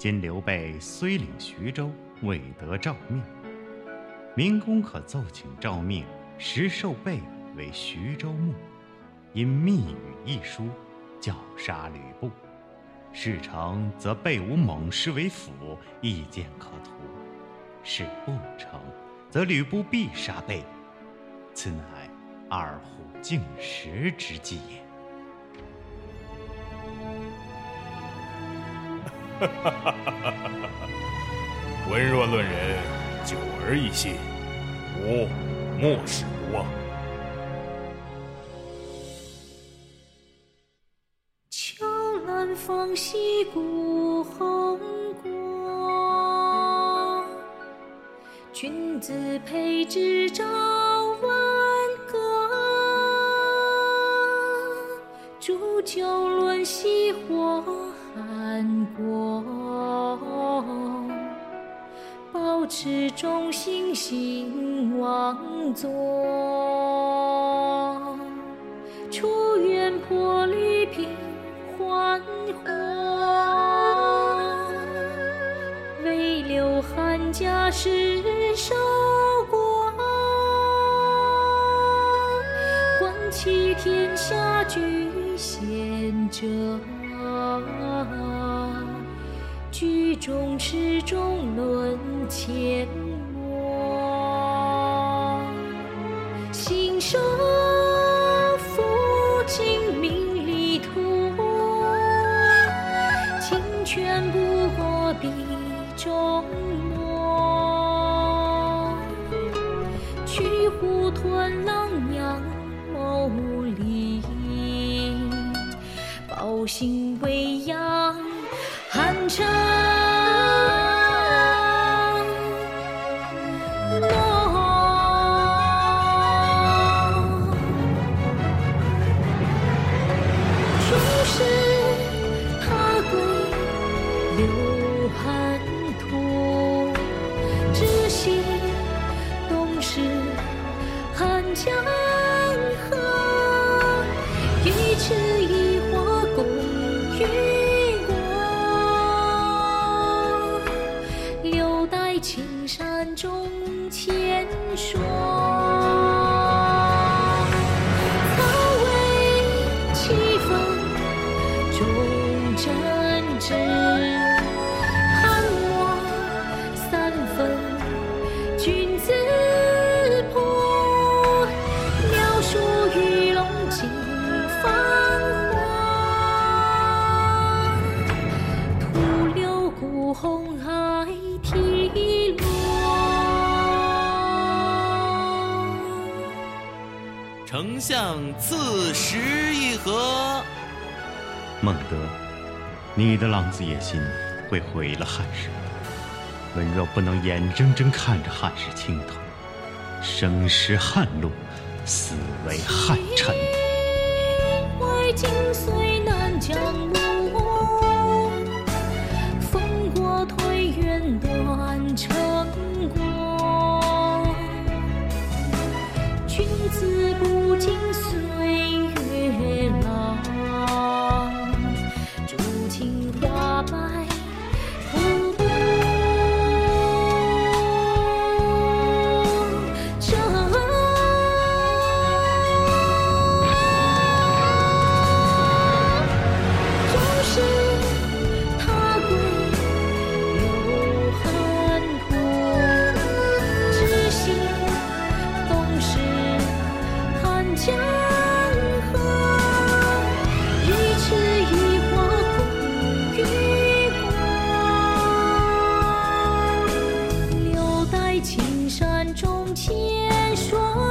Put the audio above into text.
今刘备虽领徐州，未得诏命。明公可奏请诏命，实授备为徐州牧。因密语一书，教杀吕布。事成则备无猛士为辅，意见可图；事不成，则吕布必杀备。此乃二虎竞食之计也。文若论人，久而易信，吾莫使不忘。秋兰芳兮顾红光，君子佩之朝煮酒论兮火。韩国，保持忠心，兴王座。出渊破吕平还火，唯留汉家世守国。观其天下居贤者。举重持重论阡陌，信守父亲命立图，清泉不过笔中墨，取虎吞狼心未央。寒城落，终是他归青山中千说，曹丞相赐食一盒。孟德，你的狼子野心会毁了汉室。文若不能眼睁睁看着汉室倾倒，生失汉路，死为汉臣。山中千霜。